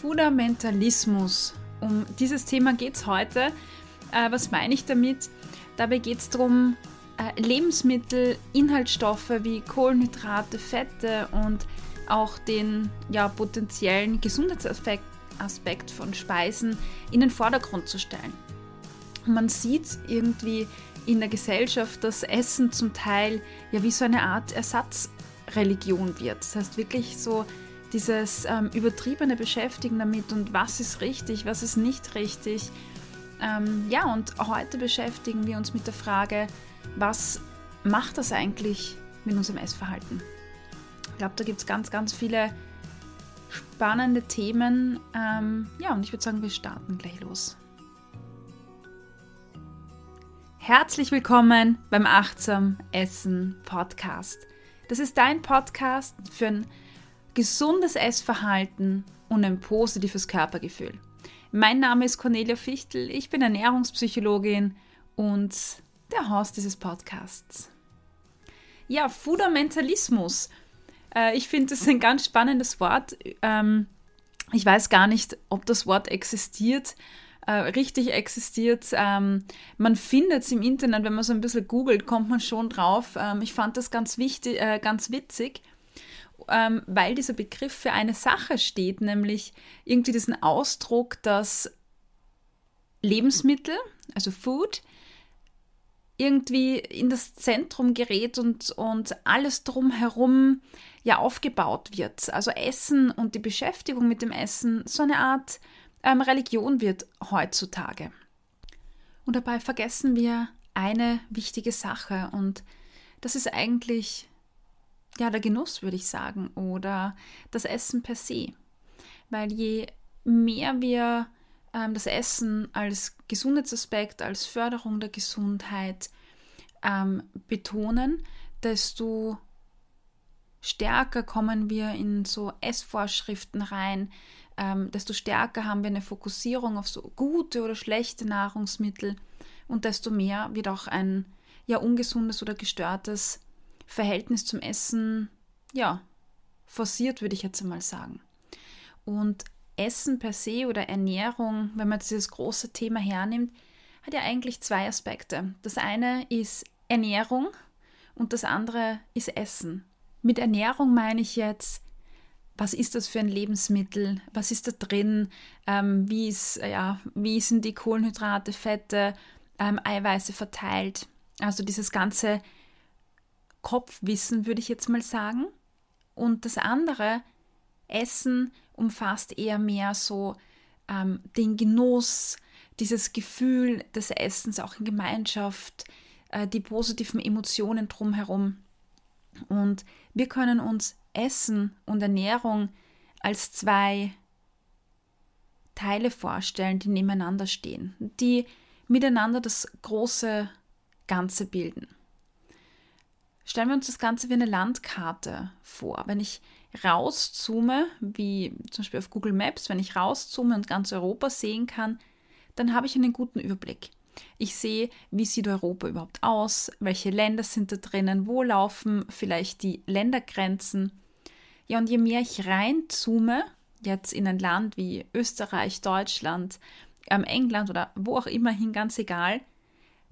Fundamentalismus. Um dieses Thema geht es heute. Äh, was meine ich damit? Dabei geht es darum, äh, Lebensmittel, Inhaltsstoffe wie Kohlenhydrate, Fette und auch den ja, potenziellen Gesundheitsaspekt Aspekt von Speisen in den Vordergrund zu stellen. Man sieht irgendwie in der Gesellschaft, dass Essen zum Teil ja wie so eine Art Ersatzreligion wird. Das heißt wirklich so dieses ähm, übertriebene Beschäftigen damit und was ist richtig, was ist nicht richtig. Ähm, ja, und heute beschäftigen wir uns mit der Frage, was macht das eigentlich mit unserem Essverhalten? Ich glaube, da gibt es ganz, ganz viele spannende Themen. Ähm, ja, und ich würde sagen, wir starten gleich los. Herzlich willkommen beim Achtsam Essen Podcast. Das ist dein Podcast für ein gesundes Essverhalten und ein positives Körpergefühl. Mein Name ist Cornelia Fichtel, ich bin Ernährungspsychologin und der Host dieses Podcasts. Ja, Fundamentalismus. Äh, ich finde, das ein ganz spannendes Wort. Ähm, ich weiß gar nicht, ob das Wort existiert, äh, richtig existiert. Ähm, man findet es im Internet, wenn man so ein bisschen googelt, kommt man schon drauf. Ähm, ich fand das ganz wichtig, äh, ganz witzig ähm, weil dieser Begriff für eine Sache steht, nämlich irgendwie diesen Ausdruck, dass Lebensmittel, also Food, irgendwie in das Zentrum gerät und, und alles drumherum ja aufgebaut wird. Also Essen und die Beschäftigung mit dem Essen so eine Art ähm, Religion wird heutzutage. Und dabei vergessen wir eine wichtige Sache und das ist eigentlich ja, der Genuss, würde ich sagen, oder das Essen per se. Weil je mehr wir ähm, das Essen als Gesundheitsaspekt, als Förderung der Gesundheit ähm, betonen, desto stärker kommen wir in so Essvorschriften rein, ähm, desto stärker haben wir eine Fokussierung auf so gute oder schlechte Nahrungsmittel und desto mehr wird auch ein ja ungesundes oder gestörtes Verhältnis zum Essen, ja, forciert, würde ich jetzt einmal sagen. Und Essen per se oder Ernährung, wenn man dieses große Thema hernimmt, hat ja eigentlich zwei Aspekte. Das eine ist Ernährung und das andere ist Essen. Mit Ernährung meine ich jetzt, was ist das für ein Lebensmittel? Was ist da drin? Ähm, wie, ist, ja, wie sind die Kohlenhydrate, Fette, ähm, Eiweiße verteilt? Also dieses ganze Kopfwissen, würde ich jetzt mal sagen. Und das andere, Essen, umfasst eher mehr so ähm, den Genuss, dieses Gefühl des Essens auch in Gemeinschaft, äh, die positiven Emotionen drumherum. Und wir können uns Essen und Ernährung als zwei Teile vorstellen, die nebeneinander stehen, die miteinander das große Ganze bilden. Stellen wir uns das Ganze wie eine Landkarte vor. Wenn ich rauszoome, wie zum Beispiel auf Google Maps, wenn ich rauszoome und ganz Europa sehen kann, dann habe ich einen guten Überblick. Ich sehe, wie sieht Europa überhaupt aus, welche Länder sind da drinnen, wo laufen vielleicht die Ländergrenzen. Ja, und je mehr ich reinzoome, jetzt in ein Land wie Österreich, Deutschland, ähm, England oder wo auch immer hin, ganz egal,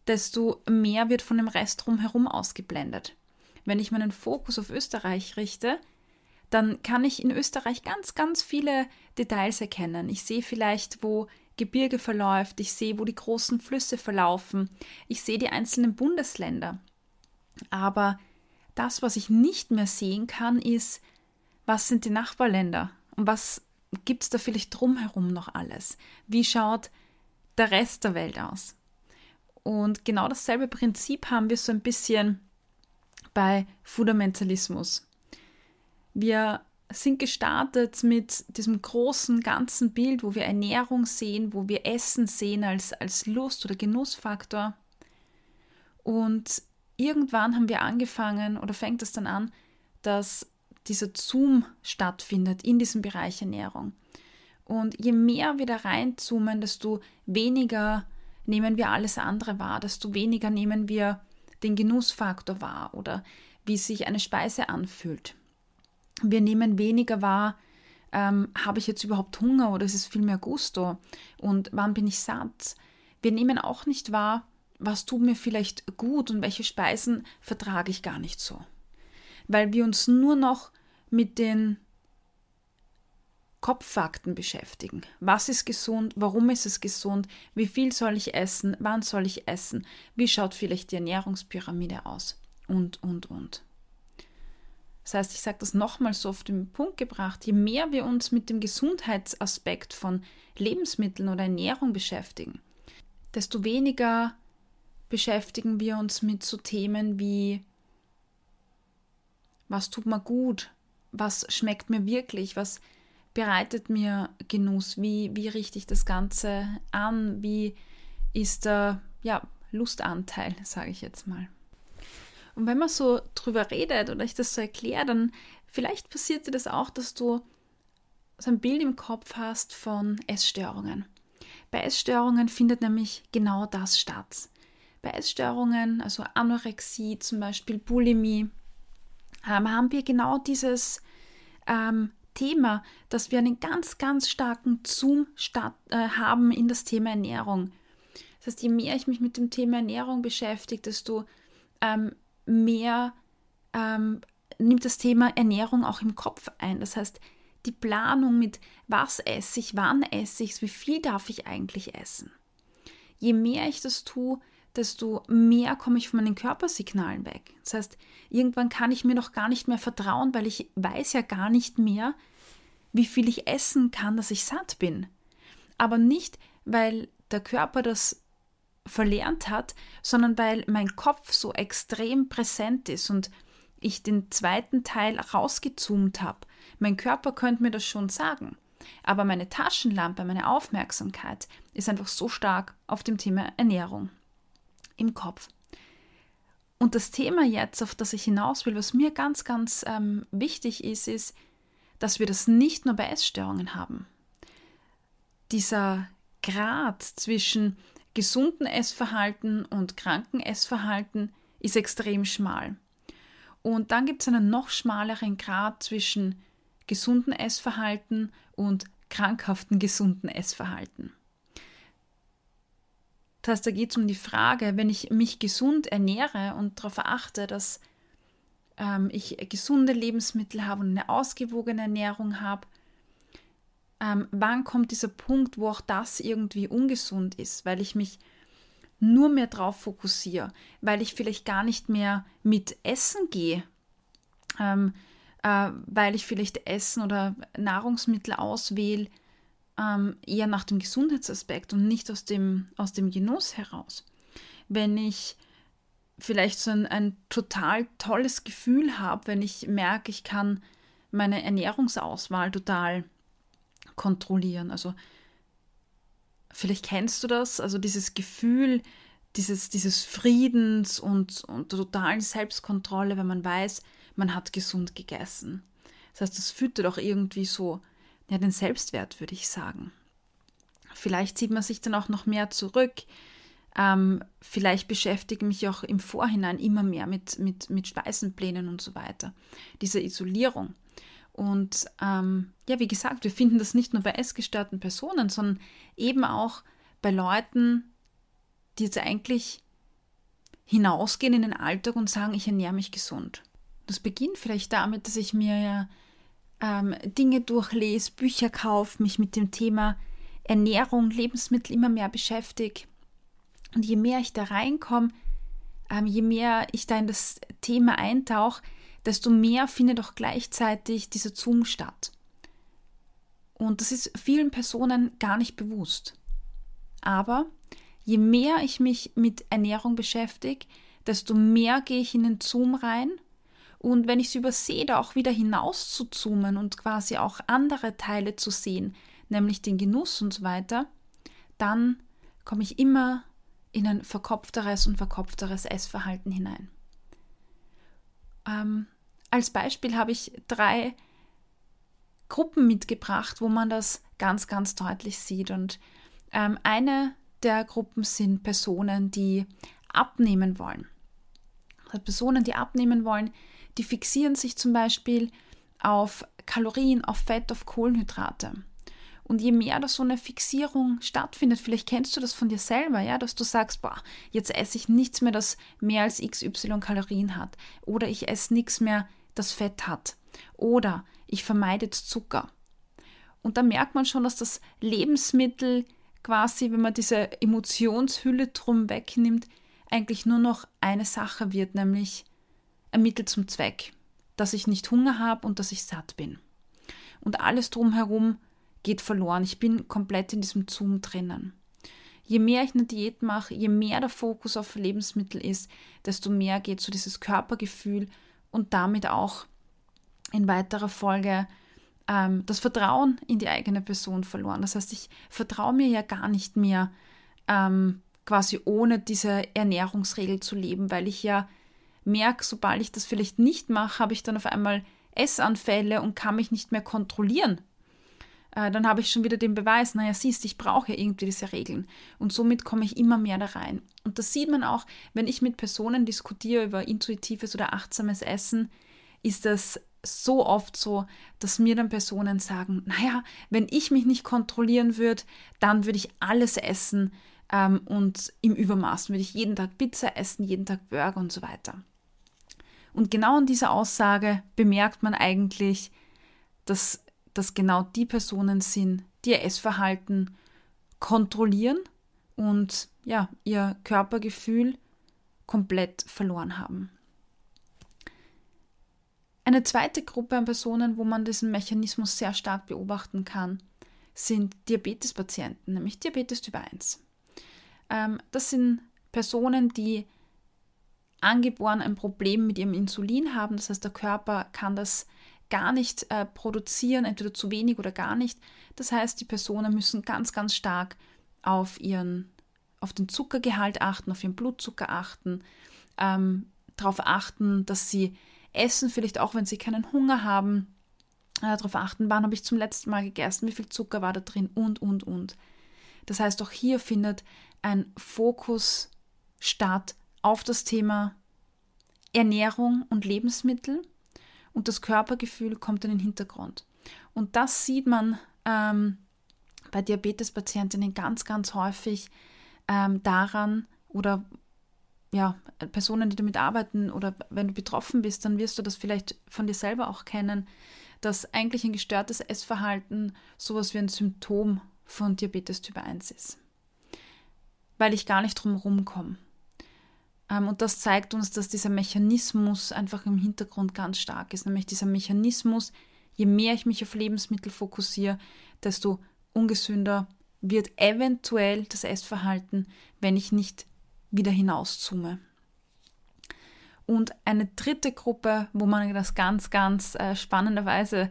desto mehr wird von dem Rest drumherum ausgeblendet. Wenn ich meinen Fokus auf Österreich richte, dann kann ich in Österreich ganz, ganz viele Details erkennen. Ich sehe vielleicht, wo Gebirge verläuft, ich sehe, wo die großen Flüsse verlaufen, ich sehe die einzelnen Bundesländer. Aber das, was ich nicht mehr sehen kann, ist, was sind die Nachbarländer und was gibt es da vielleicht drumherum noch alles? Wie schaut der Rest der Welt aus? Und genau dasselbe Prinzip haben wir so ein bisschen bei Fundamentalismus. Wir sind gestartet mit diesem großen ganzen Bild, wo wir Ernährung sehen, wo wir Essen sehen als, als Lust- oder Genussfaktor. Und irgendwann haben wir angefangen oder fängt es dann an, dass dieser Zoom stattfindet in diesem Bereich Ernährung. Und je mehr wir da reinzoomen, desto weniger nehmen wir alles andere wahr, desto weniger nehmen wir den Genussfaktor wahr oder wie sich eine Speise anfühlt. Wir nehmen weniger wahr, ähm, habe ich jetzt überhaupt Hunger oder ist es viel mehr Gusto? Und wann bin ich satt? Wir nehmen auch nicht wahr, was tut mir vielleicht gut und welche Speisen vertrage ich gar nicht so. Weil wir uns nur noch mit den Kopffakten beschäftigen. Was ist gesund? Warum ist es gesund? Wie viel soll ich essen? Wann soll ich essen? Wie schaut vielleicht die Ernährungspyramide aus? Und, und, und. Das heißt, ich sage das nochmal so auf den Punkt gebracht, je mehr wir uns mit dem Gesundheitsaspekt von Lebensmitteln oder Ernährung beschäftigen, desto weniger beschäftigen wir uns mit so Themen wie, was tut mir gut, was schmeckt mir wirklich, was bereitet mir Genuss? Wie, wie richte ich das Ganze an? Wie ist der ja, Lustanteil, sage ich jetzt mal. Und wenn man so drüber redet oder ich das so erkläre, dann vielleicht passiert dir das auch, dass du so ein Bild im Kopf hast von Essstörungen. Bei Essstörungen findet nämlich genau das statt. Bei Essstörungen, also Anorexie zum Beispiel, Bulimie, ähm, haben wir genau dieses ähm, Thema, dass wir einen ganz, ganz starken Zoom start, äh, haben in das Thema Ernährung. Das heißt, je mehr ich mich mit dem Thema Ernährung beschäftige, desto ähm, mehr ähm, nimmt das Thema Ernährung auch im Kopf ein. Das heißt, die Planung mit was esse ich, wann esse ich, wie viel darf ich eigentlich essen. Je mehr ich das tue, desto mehr komme ich von meinen Körpersignalen weg. Das heißt, irgendwann kann ich mir noch gar nicht mehr vertrauen, weil ich weiß ja gar nicht mehr, wie viel ich essen kann, dass ich satt bin. Aber nicht, weil der Körper das verlernt hat, sondern weil mein Kopf so extrem präsent ist und ich den zweiten Teil rausgezoomt habe. Mein Körper könnte mir das schon sagen. Aber meine Taschenlampe, meine Aufmerksamkeit ist einfach so stark auf dem Thema Ernährung im Kopf. Und das Thema jetzt, auf das ich hinaus will, was mir ganz, ganz ähm, wichtig ist, ist, dass wir das nicht nur bei Essstörungen haben. Dieser Grad zwischen gesunden Essverhalten und kranken Essverhalten ist extrem schmal. Und dann gibt es einen noch schmaleren Grad zwischen gesunden Essverhalten und krankhaften gesunden Essverhalten. Das heißt, da geht es um die Frage, wenn ich mich gesund ernähre und darauf achte, dass ähm, ich gesunde Lebensmittel habe und eine ausgewogene Ernährung habe, ähm, wann kommt dieser Punkt, wo auch das irgendwie ungesund ist, weil ich mich nur mehr darauf fokussiere, weil ich vielleicht gar nicht mehr mit Essen gehe, ähm, äh, weil ich vielleicht Essen oder Nahrungsmittel auswähle, ähm, eher nach dem Gesundheitsaspekt und nicht aus dem, aus dem Genuss heraus. Wenn ich vielleicht so ein, ein total tolles Gefühl habe, wenn ich merke, ich kann meine Ernährungsauswahl total kontrollieren. Also vielleicht kennst du das, also dieses Gefühl dieses, dieses Friedens und, und totalen Selbstkontrolle, wenn man weiß, man hat gesund gegessen. Das heißt, das füttert auch irgendwie so ja, den Selbstwert, würde ich sagen. Vielleicht zieht man sich dann auch noch mehr zurück. Ähm, vielleicht beschäftige mich auch im Vorhinein immer mehr mit, mit, mit Speisenplänen und so weiter. Diese Isolierung. Und ähm, ja, wie gesagt, wir finden das nicht nur bei essgestörten Personen, sondern eben auch bei Leuten, die jetzt eigentlich hinausgehen in den Alltag und sagen, ich ernähre mich gesund. Das beginnt vielleicht damit, dass ich mir ja ähm, Dinge durchlese, Bücher kaufe, mich mit dem Thema Ernährung, Lebensmittel immer mehr beschäftige. Und je mehr ich da reinkomme, ähm, je mehr ich da in das Thema eintauche, desto mehr findet auch gleichzeitig dieser Zoom statt. Und das ist vielen Personen gar nicht bewusst. Aber je mehr ich mich mit Ernährung beschäftige, desto mehr gehe ich in den Zoom rein und wenn ich es übersehe, da auch wieder hinaus zu zoomen und quasi auch andere Teile zu sehen, nämlich den Genuss und so weiter, dann komme ich immer in ein verkopfteres und verkopfteres Essverhalten hinein. Ähm, als Beispiel habe ich drei Gruppen mitgebracht, wo man das ganz, ganz deutlich sieht. Und ähm, eine der Gruppen sind Personen, die abnehmen wollen. Also Personen, die abnehmen wollen, die fixieren sich zum Beispiel auf Kalorien, auf Fett, auf Kohlenhydrate. Und je mehr da so eine Fixierung stattfindet, vielleicht kennst du das von dir selber, ja, dass du sagst, boah, jetzt esse ich nichts mehr, das mehr als XY Kalorien hat. Oder ich esse nichts mehr, das Fett hat. Oder ich vermeide Zucker. Und da merkt man schon, dass das Lebensmittel quasi, wenn man diese Emotionshülle drum wegnimmt, eigentlich nur noch eine Sache wird, nämlich ein Mittel zum Zweck, dass ich nicht Hunger habe und dass ich satt bin. Und alles drumherum geht verloren. Ich bin komplett in diesem Zoom drinnen. Je mehr ich eine Diät mache, je mehr der Fokus auf Lebensmittel ist, desto mehr geht so dieses Körpergefühl und damit auch in weiterer Folge ähm, das Vertrauen in die eigene Person verloren. Das heißt, ich vertraue mir ja gar nicht mehr ähm, quasi ohne diese Ernährungsregel zu leben, weil ich ja merke, sobald ich das vielleicht nicht mache, habe ich dann auf einmal Essanfälle und kann mich nicht mehr kontrollieren äh, dann habe ich schon wieder den Beweis, naja, siehst, ich brauche irgendwie diese Regeln. Und somit komme ich immer mehr da rein. Und das sieht man auch, wenn ich mit Personen diskutiere über intuitives oder achtsames Essen, ist das so oft so, dass mir dann Personen sagen, naja, wenn ich mich nicht kontrollieren würde, dann würde ich alles essen ähm, und im Übermaß würde ich jeden Tag Pizza essen, jeden Tag Burger und so weiter. Und genau in dieser Aussage bemerkt man eigentlich, dass dass genau die Personen sind, die ihr Essverhalten kontrollieren und ja, ihr Körpergefühl komplett verloren haben. Eine zweite Gruppe an Personen, wo man diesen Mechanismus sehr stark beobachten kann, sind Diabetespatienten, nämlich Diabetes Typ 1. Ähm, das sind Personen, die angeboren ein Problem mit ihrem Insulin haben, das heißt der Körper kann das gar nicht äh, produzieren, entweder zu wenig oder gar nicht. Das heißt, die Personen müssen ganz, ganz stark auf ihren, auf den Zuckergehalt achten, auf ihren Blutzucker achten, ähm, darauf achten, dass sie essen, vielleicht auch wenn sie keinen Hunger haben, äh, darauf achten, wann habe ich zum letzten Mal gegessen, wie viel Zucker war da drin und, und, und. Das heißt, auch hier findet ein Fokus statt auf das Thema Ernährung und Lebensmittel und das Körpergefühl kommt in den Hintergrund. Und das sieht man ähm, bei Diabetespatientinnen ganz, ganz häufig ähm, daran oder ja, Personen, die damit arbeiten oder wenn du betroffen bist, dann wirst du das vielleicht von dir selber auch kennen, dass eigentlich ein gestörtes Essverhalten sowas wie ein Symptom von Diabetes Typ 1 ist. Weil ich gar nicht drum komme. Und das zeigt uns, dass dieser Mechanismus einfach im Hintergrund ganz stark ist. Nämlich dieser Mechanismus, je mehr ich mich auf Lebensmittel fokussiere, desto ungesünder wird eventuell das Essverhalten, wenn ich nicht wieder hinauszoome. Und eine dritte Gruppe, wo man das ganz, ganz äh, spannenderweise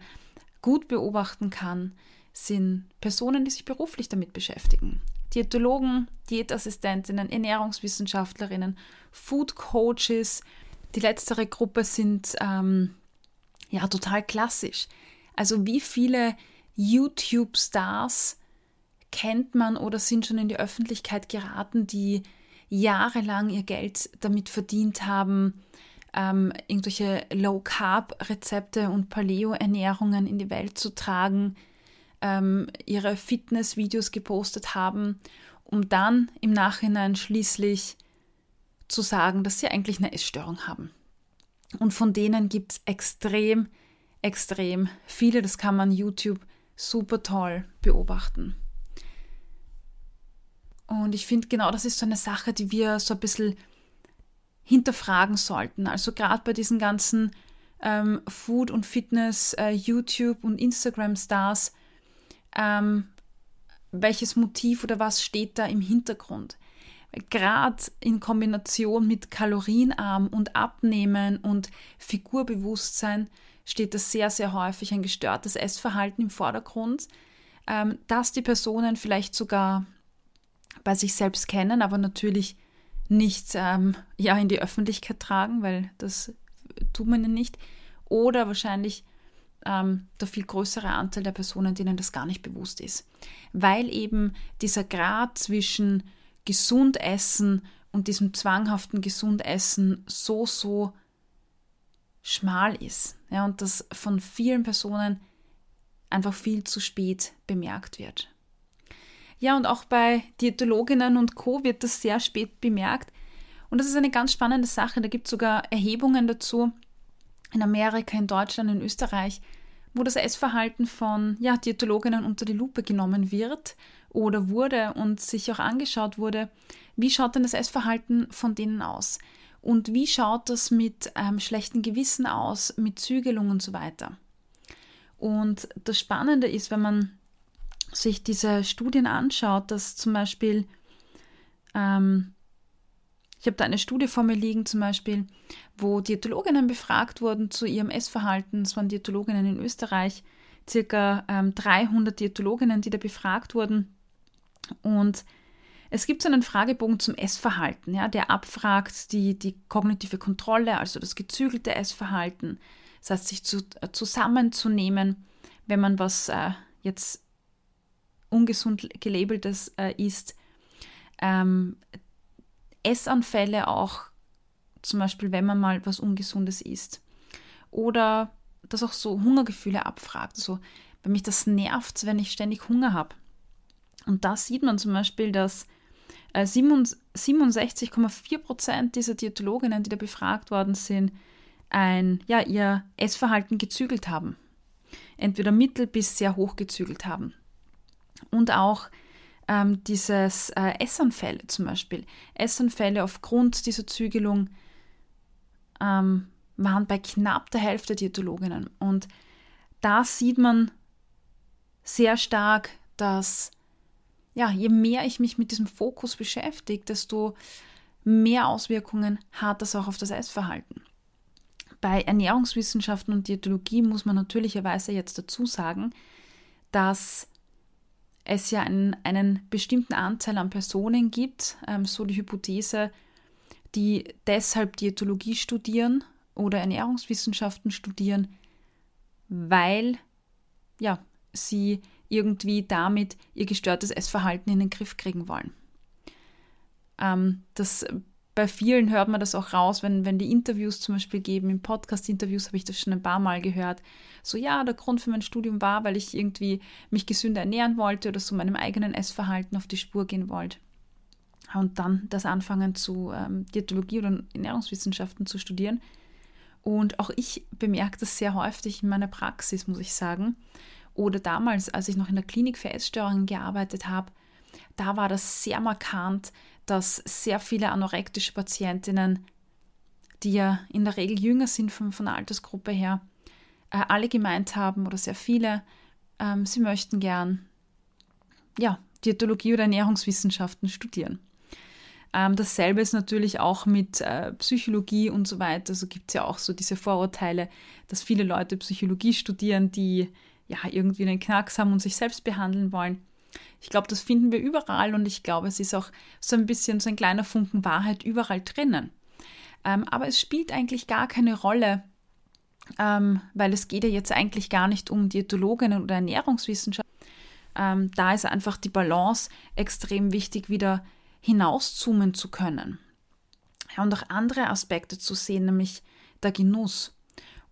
gut beobachten kann, sind Personen, die sich beruflich damit beschäftigen. Diätologen, Diätassistentinnen, Ernährungswissenschaftlerinnen, Food Coaches. Die letztere Gruppe sind ähm, ja total klassisch. Also wie viele YouTube-Stars kennt man oder sind schon in die Öffentlichkeit geraten, die jahrelang ihr Geld damit verdient haben, ähm, irgendwelche Low-Carb-Rezepte und Paleo-Ernährungen in die Welt zu tragen, ähm, ihre Fitness-Videos gepostet haben, um dann im Nachhinein schließlich zu sagen, dass sie eigentlich eine Essstörung haben. Und von denen gibt es extrem, extrem viele. Das kann man YouTube super toll beobachten. Und ich finde, genau das ist so eine Sache, die wir so ein bisschen hinterfragen sollten. Also gerade bei diesen ganzen ähm, Food- und Fitness, äh, YouTube- und Instagram-Stars, ähm, welches Motiv oder was steht da im Hintergrund. Gerade in Kombination mit kalorienarm und Abnehmen und Figurbewusstsein steht das sehr, sehr häufig ein gestörtes Essverhalten im Vordergrund, ähm, das die Personen vielleicht sogar bei sich selbst kennen, aber natürlich nicht ähm, ja, in die Öffentlichkeit tragen, weil das tut man ja nicht. Oder wahrscheinlich ähm, der viel größere Anteil der Personen, denen das gar nicht bewusst ist. Weil eben dieser Grad zwischen gesund essen und diesem zwanghaften gesund essen so, so schmal ist. Ja, und das von vielen Personen einfach viel zu spät bemerkt wird. Ja, und auch bei Diätologinnen und Co. wird das sehr spät bemerkt. Und das ist eine ganz spannende Sache. Da gibt es sogar Erhebungen dazu in Amerika, in Deutschland, in Österreich, wo das Essverhalten von ja, Diätologinnen unter die Lupe genommen wird oder wurde und sich auch angeschaut wurde, wie schaut denn das Essverhalten von denen aus? Und wie schaut das mit ähm, schlechtem Gewissen aus, mit Zügelung und so weiter? Und das Spannende ist, wenn man sich diese Studien anschaut, dass zum Beispiel, ähm, ich habe da eine Studie vor mir liegen, zum Beispiel, wo Diätologinnen befragt wurden zu ihrem Essverhalten. Es waren Diätologinnen in Österreich, circa ähm, 300 Diätologinnen, die da befragt wurden. Und es gibt so einen Fragebogen zum Essverhalten, ja, der abfragt die, die kognitive Kontrolle, also das gezügelte Essverhalten. Das heißt, sich zu, äh, zusammenzunehmen, wenn man was äh, jetzt ungesund gelabeltes äh, isst. Ähm, Essanfälle auch, zum Beispiel, wenn man mal was Ungesundes isst. Oder das auch so Hungergefühle abfragt. Also, wenn mich das nervt, wenn ich ständig Hunger habe. Und da sieht man zum Beispiel, dass 67,4 äh, Prozent dieser Diätologinnen, die da befragt worden sind, ein, ja, ihr Essverhalten gezügelt haben. Entweder mittel bis sehr hoch gezügelt haben. Und auch ähm, dieses äh, Essanfälle zum Beispiel. Essanfälle aufgrund dieser Zügelung ähm, waren bei knapp der Hälfte Diätologinnen. Und da sieht man sehr stark, dass ja, je mehr ich mich mit diesem Fokus beschäftige, desto mehr Auswirkungen hat das auch auf das Essverhalten. Bei Ernährungswissenschaften und Diätologie muss man natürlicherweise jetzt dazu sagen, dass es ja einen, einen bestimmten Anteil an Personen gibt, ähm, so die Hypothese, die deshalb Diätologie studieren oder Ernährungswissenschaften studieren, weil ja, sie irgendwie damit ihr gestörtes Essverhalten in den Griff kriegen wollen. Ähm, das, bei vielen hört man das auch raus, wenn, wenn die Interviews zum Beispiel geben, in Podcast-Interviews habe ich das schon ein paar Mal gehört. So, ja, der Grund für mein Studium war, weil ich irgendwie mich gesünder ernähren wollte oder so meinem eigenen Essverhalten auf die Spur gehen wollte. Und dann das Anfangen zu ähm, Diätologie oder Ernährungswissenschaften zu studieren. Und auch ich bemerke das sehr häufig in meiner Praxis, muss ich sagen. Oder damals, als ich noch in der Klinik für Essstörungen gearbeitet habe, da war das sehr markant, dass sehr viele anorektische Patientinnen, die ja in der Regel jünger sind von, von der Altersgruppe her, äh, alle gemeint haben oder sehr viele, ähm, sie möchten gern ja, Diätologie oder Ernährungswissenschaften studieren. Ähm, dasselbe ist natürlich auch mit äh, Psychologie und so weiter. Also gibt es ja auch so diese Vorurteile, dass viele Leute Psychologie studieren, die ja, irgendwie einen Knacks haben und sich selbst behandeln wollen. Ich glaube, das finden wir überall und ich glaube, es ist auch so ein bisschen so ein kleiner Funken Wahrheit überall drinnen. Ähm, aber es spielt eigentlich gar keine Rolle, ähm, weil es geht ja jetzt eigentlich gar nicht um Diätologinnen oder Ernährungswissenschaft. Ähm, da ist einfach die Balance extrem wichtig, wieder hinauszoomen zu können. Ja, und auch andere Aspekte zu sehen, nämlich der Genuss.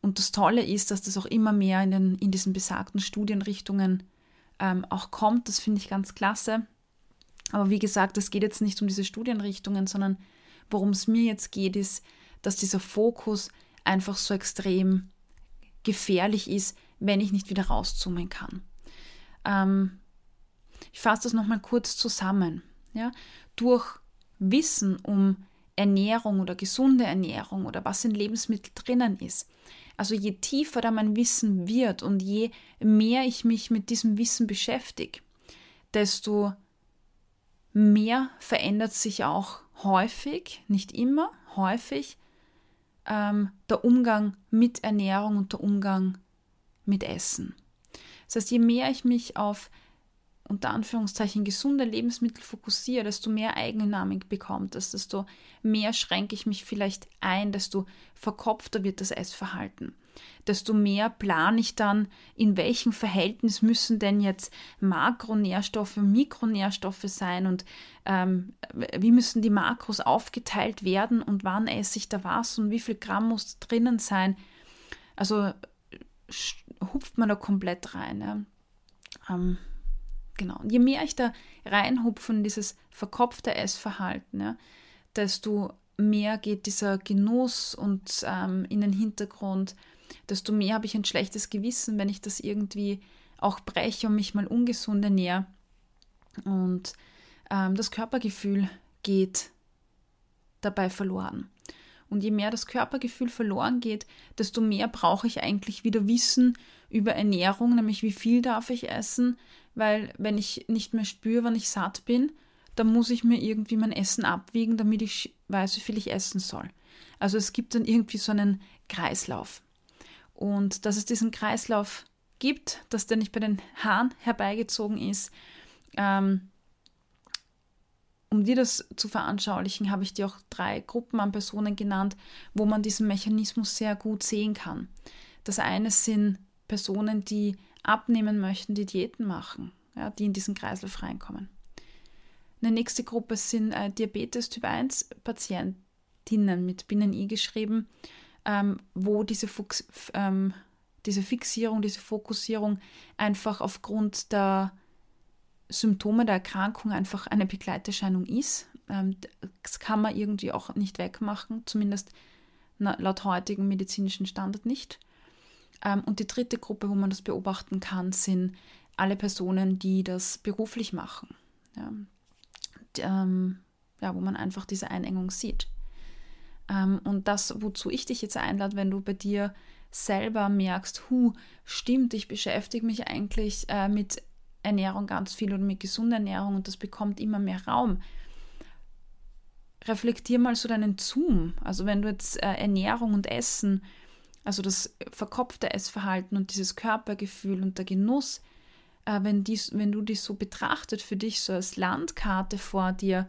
Und das Tolle ist, dass das auch immer mehr in, den, in diesen besagten Studienrichtungen ähm, auch kommt. Das finde ich ganz klasse. Aber wie gesagt, es geht jetzt nicht um diese Studienrichtungen, sondern worum es mir jetzt geht, ist, dass dieser Fokus einfach so extrem gefährlich ist, wenn ich nicht wieder rauszoomen kann. Ähm, ich fasse das nochmal kurz zusammen. Ja? Durch Wissen um Ernährung oder gesunde Ernährung oder was in Lebensmitteln drinnen ist, also je tiefer da mein Wissen wird und je mehr ich mich mit diesem Wissen beschäftige, desto mehr verändert sich auch häufig, nicht immer, häufig, ähm, der Umgang mit Ernährung und der Umgang mit Essen. Das heißt, je mehr ich mich auf unter Anführungszeichen gesunde Lebensmittel fokussiere, desto mehr Eigendynamik bekommt es, desto mehr schränke ich mich vielleicht ein, desto verkopfter wird das Essverhalten. Desto mehr plane ich dann, in welchem Verhältnis müssen denn jetzt Makronährstoffe, Mikronährstoffe sein und ähm, wie müssen die Makros aufgeteilt werden und wann esse ich da was und wie viel Gramm muss drinnen sein. Also hupft man da komplett rein. Ja. Ähm, genau. Und je mehr ich da reinhupfe in dieses verkopfte Essverhalten, ja, desto mehr geht dieser Genuss und ähm, in den Hintergrund, desto mehr habe ich ein schlechtes Gewissen, wenn ich das irgendwie auch breche und mich mal ungesund ernähre. Und ähm, das Körpergefühl geht dabei verloren. Und je mehr das Körpergefühl verloren geht, desto mehr brauche ich eigentlich wieder Wissen über Ernährung, nämlich wie viel darf ich essen, weil wenn ich nicht mehr spüre, wann ich satt bin, dann muss ich mir irgendwie mein Essen abwiegen, damit ich weiß, wie viel ich essen soll. Also es gibt dann irgendwie so einen Kreislauf. Und dass es diesen Kreislauf gibt, dass der nicht bei den Haaren herbeigezogen ist, ähm, um dir das zu veranschaulichen, habe ich dir auch drei Gruppen an Personen genannt, wo man diesen Mechanismus sehr gut sehen kann. Das eine sind Personen, die abnehmen möchten, die Diäten machen, ja, die in diesen Kreislauf reinkommen. Eine nächste Gruppe sind äh, Diabetes Typ 1 Patientinnen mit Binnen-I geschrieben, ähm, wo diese, Fuchs, ähm, diese Fixierung, diese Fokussierung einfach aufgrund der Symptome der Erkrankung einfach eine Begleiterscheinung ist. Ähm, das kann man irgendwie auch nicht wegmachen, zumindest laut heutigem medizinischen Standard nicht. Ähm, und die dritte Gruppe, wo man das beobachten kann, sind alle Personen, die das beruflich machen. Ja, ähm, ja wo man einfach diese Einengung sieht. und das, wozu ich dich jetzt einlade, wenn du bei dir selber merkst, hu, stimmt, ich beschäftige mich eigentlich äh, mit Ernährung ganz viel oder mit gesunder Ernährung und das bekommt immer mehr Raum. Reflektier mal so deinen Zoom. Also wenn du jetzt äh, Ernährung und Essen, also das verkopfte Essverhalten und dieses Körpergefühl und der Genuss, äh, wenn, dies, wenn du dich so betrachtet für dich so als Landkarte vor dir,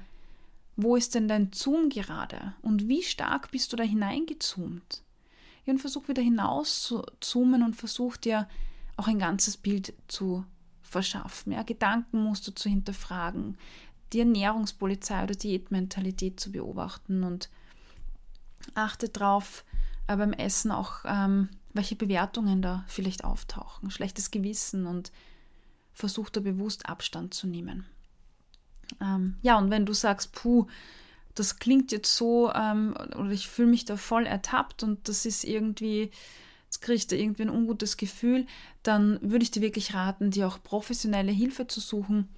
wo ist denn dein Zoom gerade und wie stark bist du da hineingezoomt? Und versuch wieder hinaus zu zoomen und versuch dir auch ein ganzes Bild zu verschaffen, ja, Gedankenmuster zu hinterfragen, die Ernährungspolizei oder Diätmentalität zu beobachten und achte darauf äh, beim Essen auch, ähm, welche Bewertungen da vielleicht auftauchen, schlechtes Gewissen und versuch da bewusst Abstand zu nehmen. Ähm, ja, und wenn du sagst, puh, das klingt jetzt so, ähm, oder ich fühle mich da voll ertappt und das ist irgendwie kriegst irgendwie ein ungutes Gefühl, dann würde ich dir wirklich raten, dir auch professionelle Hilfe zu suchen.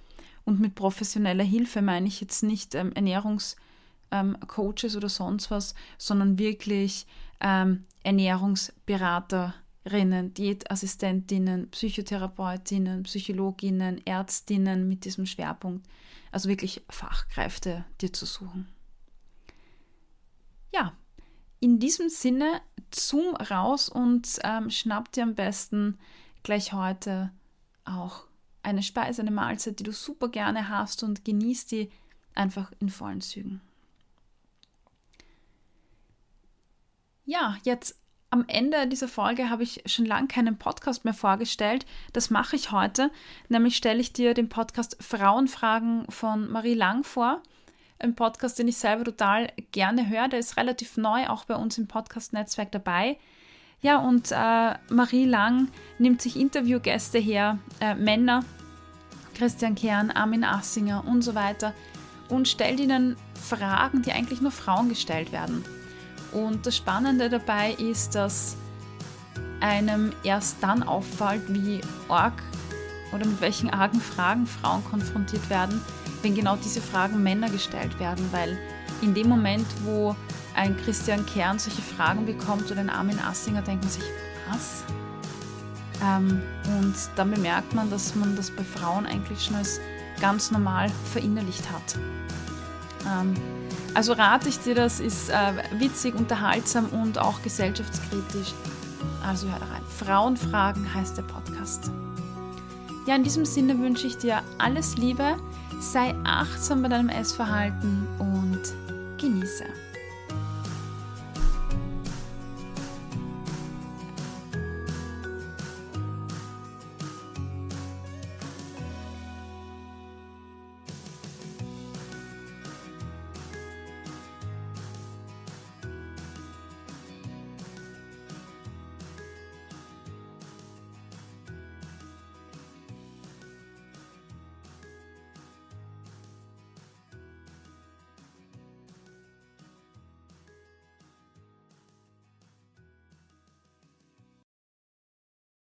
Und mit professioneller Hilfe meine ich jetzt nicht ähm, Ernährungscoaches ähm, oder sonst was, sondern wirklich ähm, Ernährungsberaterinnen, Diätassistentinnen, Psychotherapeutinnen, Psychologinnen, Ärztinnen mit diesem Schwerpunkt. Also wirklich Fachkräfte dir zu suchen. Ja, in diesem Sinne, zoom raus und ähm, schnapp dir am besten gleich heute auch eine Speise, eine Mahlzeit, die du super gerne hast und genieß die einfach in vollen Zügen. Ja, jetzt am Ende dieser Folge habe ich schon lange keinen Podcast mehr vorgestellt. Das mache ich heute. Nämlich stelle ich dir den Podcast Frauenfragen von Marie Lang vor ein Podcast, den ich selber total gerne höre. Der ist relativ neu, auch bei uns im Podcast-Netzwerk dabei. Ja, und äh, Marie Lang nimmt sich Interviewgäste her, äh, Männer, Christian Kern, Armin Assinger und so weiter und stellt ihnen Fragen, die eigentlich nur Frauen gestellt werden. Und das Spannende dabei ist, dass einem erst dann auffällt, wie arg oder mit welchen argen Fragen Frauen konfrontiert werden, wenn genau diese Fragen Männer gestellt werden, weil in dem Moment, wo ein Christian Kern solche Fragen bekommt oder ein Armin Assinger, denkt man sich, was? Ähm, und dann bemerkt man, dass man das bei Frauen eigentlich schon als ganz normal verinnerlicht hat. Ähm, also rate ich dir, das ist äh, witzig, unterhaltsam und auch gesellschaftskritisch. Also hör da rein. Frauenfragen heißt der Podcast. Ja, in diesem Sinne wünsche ich dir alles Liebe. Sei achtsam bei deinem Essverhalten und genieße.